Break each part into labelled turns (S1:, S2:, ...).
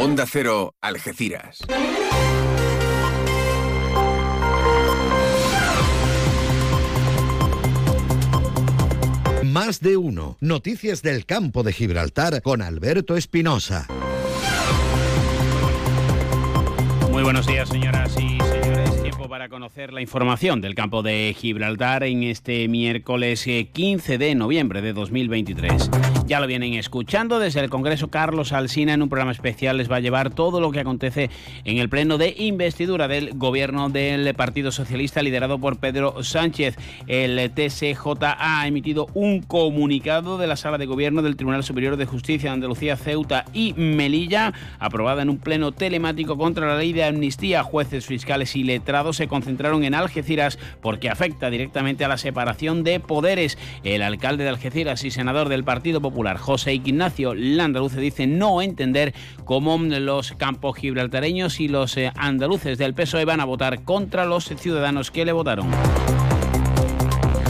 S1: Onda Cero, Algeciras.
S2: Más de uno. Noticias del campo de Gibraltar con Alberto Espinosa.
S3: Muy buenos días, señoras y señores. Para conocer la información del campo de Gibraltar en este miércoles 15 eh, de noviembre de 2023. Ya lo vienen escuchando desde el Congreso. Carlos Alsina en un programa especial les va a llevar todo lo que acontece en el pleno de investidura del gobierno del Partido Socialista liderado por Pedro Sánchez. El TSJ ha emitido un comunicado de la Sala de Gobierno del Tribunal Superior de Justicia de Andalucía, Ceuta y Melilla, aprobada en un pleno telemático contra la ley de amnistía. Jueces, fiscales y letrados se concentraron en Algeciras porque afecta directamente a la separación de poderes. El alcalde de Algeciras y senador del Partido Popular José Ignacio Landaluce dice no entender cómo los campos gibraltareños y los eh, andaluces del PSOE van a votar contra los ciudadanos que le votaron.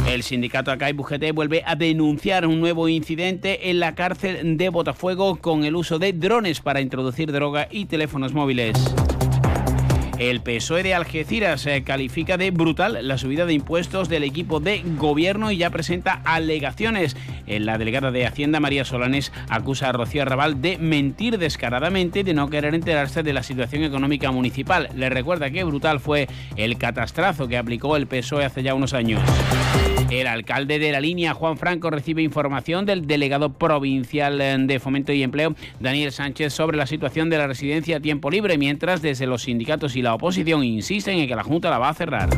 S3: El sindicato ACAI UGT vuelve a denunciar un nuevo incidente en la cárcel de Botafuego con el uso de drones para introducir droga y teléfonos móviles. El PSOE de Algeciras eh, califica de brutal la subida de impuestos del equipo de gobierno y ya presenta alegaciones. La delegada de Hacienda, María Solanes, acusa a Rocío Arrabal de mentir descaradamente y de no querer enterarse de la situación económica municipal. Le recuerda que brutal fue el catastrazo que aplicó el PSOE hace ya unos años. El alcalde de la línea, Juan Franco, recibe información del delegado provincial eh, de Fomento y Empleo, Daniel Sánchez, sobre la situación de la residencia a tiempo libre, mientras desde los sindicatos y la oposición insisten en que la Junta la va a cerrar.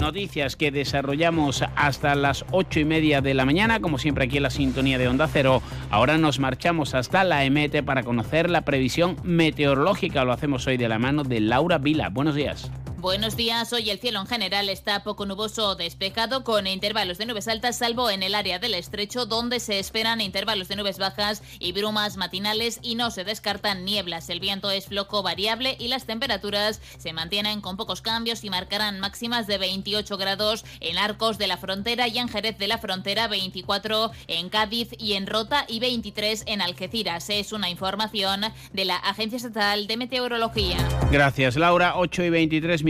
S3: Noticias que desarrollamos hasta las ocho y media de la mañana, como siempre aquí en la sintonía de Onda Cero. Ahora nos marchamos hasta la EMET para conocer la previsión meteorológica. Lo hacemos hoy de la mano de Laura Vila. Buenos días.
S4: Buenos días. Hoy el cielo en general está poco nuboso o despejado con intervalos de nubes altas, salvo en el área del estrecho, donde se esperan intervalos de nubes bajas y brumas matinales y no se descartan nieblas. El viento es floco variable y las temperaturas se mantienen con pocos cambios y marcarán máximas de 28 grados en Arcos de la Frontera y en Jerez de la Frontera, 24 en Cádiz y en Rota y 23 en Algeciras. Es una información de la Agencia Estatal de Meteorología.
S3: Gracias, Laura. 8 y 23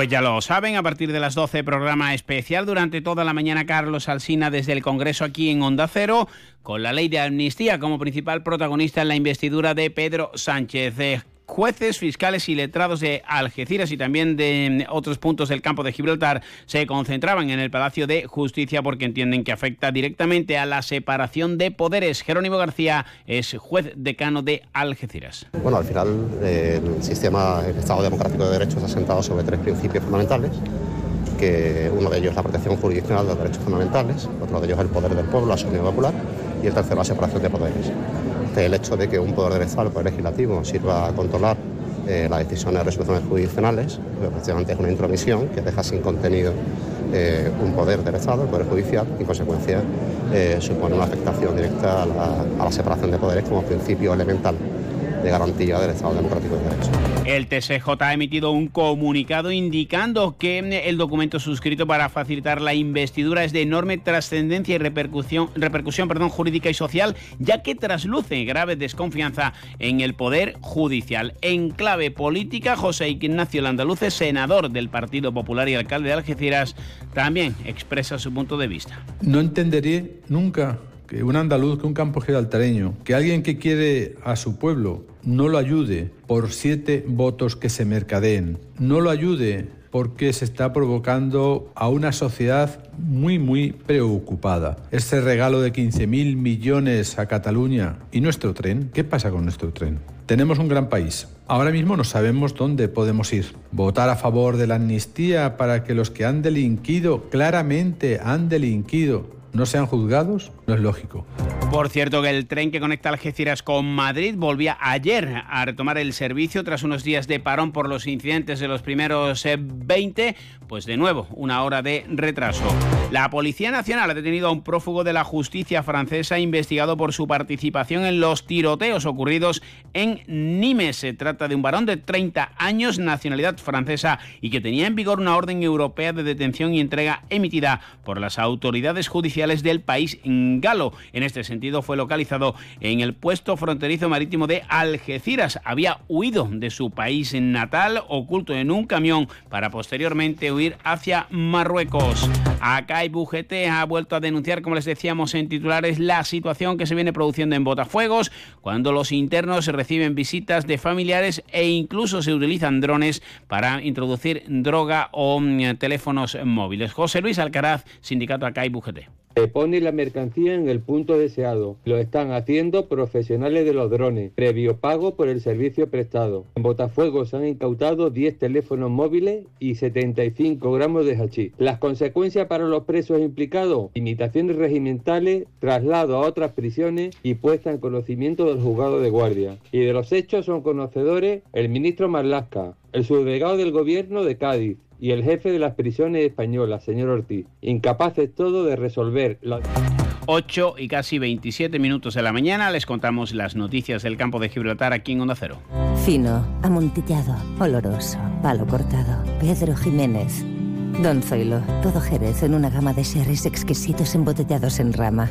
S3: Pues ya lo saben, a partir de las 12 programa especial durante toda la mañana Carlos Alsina desde el Congreso aquí en Onda Cero, con la ley de amnistía como principal protagonista en la investidura de Pedro Sánchez. Jueces, fiscales y letrados de Algeciras y también de otros puntos del campo de Gibraltar se concentraban en el Palacio de Justicia porque entienden que afecta directamente a la separación de poderes. Jerónimo García es juez decano de Algeciras.
S5: Bueno, al final el sistema, el Estado Democrático de Derechos ha sentado sobre tres principios fundamentales que uno de ellos es la protección jurisdiccional de los derechos fundamentales, otro de ellos es el poder del pueblo, la soberanía popular, y el tercero la separación de poderes el hecho de que un poder del Estado, el poder legislativo, sirva a controlar eh, las decisiones de resoluciones jurisdiccionales, precisamente es una intromisión que deja sin contenido eh, un poder del Estado, el Poder Judicial, y en consecuencia eh, supone una afectación directa a la separación de poderes como principio elemental de garantía del Estado Democrático de Derecho.
S3: El TSJ ha emitido un comunicado indicando que el documento suscrito para facilitar la investidura es de enorme trascendencia y repercusión, repercusión perdón, jurídica y social, ya que trasluce grave desconfianza en el Poder Judicial. En clave política, José Ignacio Landaluce, senador del Partido Popular y alcalde de Algeciras, también expresa su punto de vista.
S6: No entenderé nunca que un andaluz, que un campo giraltareño, que alguien que quiere a su pueblo no lo ayude por siete votos que se mercadeen, no lo ayude porque se está provocando a una sociedad muy, muy preocupada. Este regalo de 15.000 millones a Cataluña y nuestro tren, ¿qué pasa con nuestro tren? Tenemos un gran país. Ahora mismo no sabemos dónde podemos ir. Votar a favor de la amnistía para que los que han delinquido, claramente han delinquido, no sean juzgados, no es lógico.
S3: Por cierto, que el tren que conecta Algeciras con Madrid volvía ayer a retomar el servicio tras unos días de parón por los incidentes de los primeros 20, eh, pues de nuevo una hora de retraso. La Policía Nacional ha detenido a un prófugo de la justicia francesa investigado por su participación en los tiroteos ocurridos en Nimes. Se trata de un varón de 30 años, nacionalidad francesa y que tenía en vigor una orden europea de detención y entrega emitida por las autoridades judiciales del país galo. En este sentido, fue localizado en el puesto fronterizo marítimo de Algeciras. Había huido de su país natal, oculto en un camión, para posteriormente huir hacia Marruecos. Acá UGT ha vuelto a denunciar, como les decíamos en titulares, la situación que se viene produciendo en Botafuegos, cuando los internos reciben visitas de familiares e incluso se utilizan drones para introducir droga o mm, teléfonos móviles. José Luis Alcaraz, sindicato acá UGT.
S7: Se pone la mercancía en el punto deseado. Lo están haciendo profesionales de los drones, previo pago por el servicio prestado. En Botafuego se han incautado 10 teléfonos móviles y 75 gramos de hachís. Las consecuencias para los presos implicados, imitaciones regimentales, traslado a otras prisiones y puesta en conocimiento del juzgado de guardia. Y de los hechos son conocedores el ministro Marlasca, el subdelegado del gobierno de Cádiz, y el jefe de las prisiones españolas, señor Ortiz, incapaces todo de resolver la...
S3: 8 y casi 27 minutos de la mañana les contamos las noticias del campo de Gibraltar aquí en Onda Cero.
S8: Fino, amontillado, oloroso, palo cortado. Pedro Jiménez. Don Zoilo, todo Jerez en una gama de sherries exquisitos embotellados en rama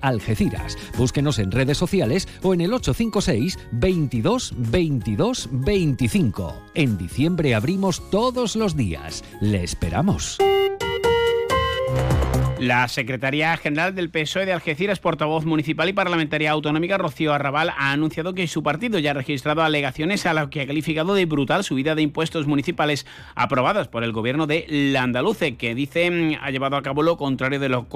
S9: Algeciras. Búsquenos en redes sociales o en el 856 22 22 25. En diciembre abrimos todos los días. Le esperamos.
S3: La Secretaría General del PSOE de Algeciras, portavoz municipal y parlamentaria autonómica Rocío Arrabal, ha anunciado que su partido ya ha registrado alegaciones a lo que ha calificado de brutal subida de impuestos municipales aprobadas por el gobierno de la Andaluce, que dice ha llevado a cabo lo contrario de lo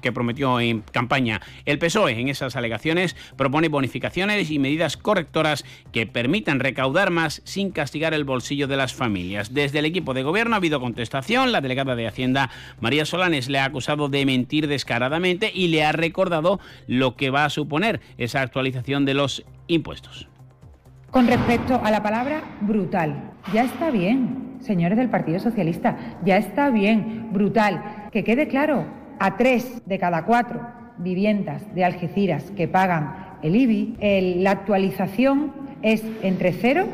S3: que prometió en campaña. El PSOE en esas alegaciones propone bonificaciones y medidas correctoras que permitan recaudar más sin castigar el bolsillo de las familias. Desde el equipo de gobierno ha habido contestación. La delegada de Hacienda, María Solanes, le ha acusado de mentir descaradamente y le ha recordado lo que va a suponer esa actualización de los impuestos.
S10: Con respecto a la palabra brutal, ya está bien, señores del Partido Socialista, ya está bien, brutal. Que quede claro, a tres de cada cuatro viviendas de Algeciras que pagan el IBI, la actualización es entre 0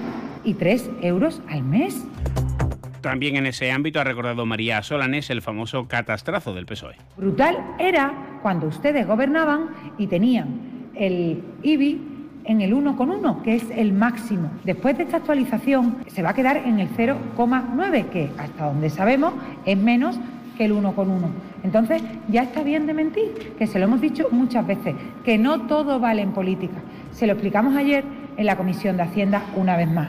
S10: y 3 euros al mes.
S3: También en ese ámbito ha recordado María Solanes el famoso catastrazo del PSOE.
S10: Brutal era cuando ustedes gobernaban y tenían el IBI en el 1,1, que es el máximo. Después de esta actualización se va a quedar en el 0,9, que hasta donde sabemos es menos que el 1,1. Entonces ya está bien de mentir, que se lo hemos dicho muchas veces, que no todo vale en política. Se lo explicamos ayer en la Comisión de Hacienda una vez más.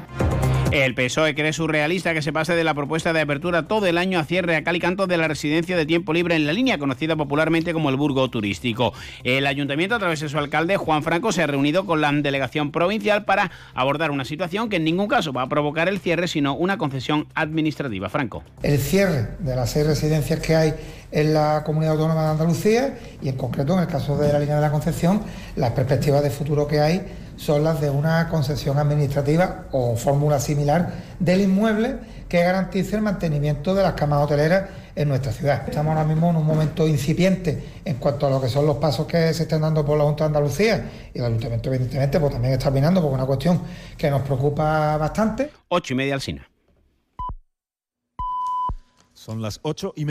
S3: El PSOE cree surrealista que se pase de la propuesta de apertura todo el año a cierre a cal y canto de la residencia de tiempo libre en la línea, conocida popularmente como el Burgo Turístico. El ayuntamiento, a través de su alcalde, Juan Franco, se ha reunido con la delegación provincial para abordar una situación que en ningún caso va a provocar el cierre, sino una concesión administrativa. Franco.
S11: El cierre de las seis residencias que hay en la comunidad autónoma de Andalucía y en concreto en el caso de la línea de la Concepción, las perspectivas de futuro que hay son las de una concesión administrativa o fórmula similar del inmueble que garantice el mantenimiento de las camas hoteleras en nuestra ciudad. Estamos ahora mismo en un momento incipiente en cuanto a lo que son los pasos que se están dando por la Junta de Andalucía y el Ayuntamiento evidentemente pues también está opinando porque es una cuestión que nos preocupa bastante.
S3: Ocho y media al Sina.
S12: Son las ocho y media.